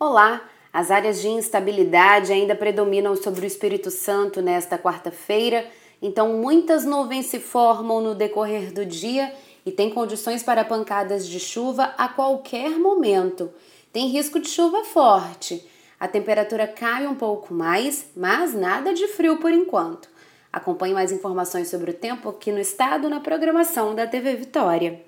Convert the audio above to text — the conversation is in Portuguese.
Olá! As áreas de instabilidade ainda predominam sobre o Espírito Santo nesta quarta-feira, então muitas nuvens se formam no decorrer do dia e tem condições para pancadas de chuva a qualquer momento. Tem risco de chuva forte. A temperatura cai um pouco mais, mas nada de frio por enquanto. Acompanhe mais informações sobre o tempo aqui no estado na programação da TV Vitória.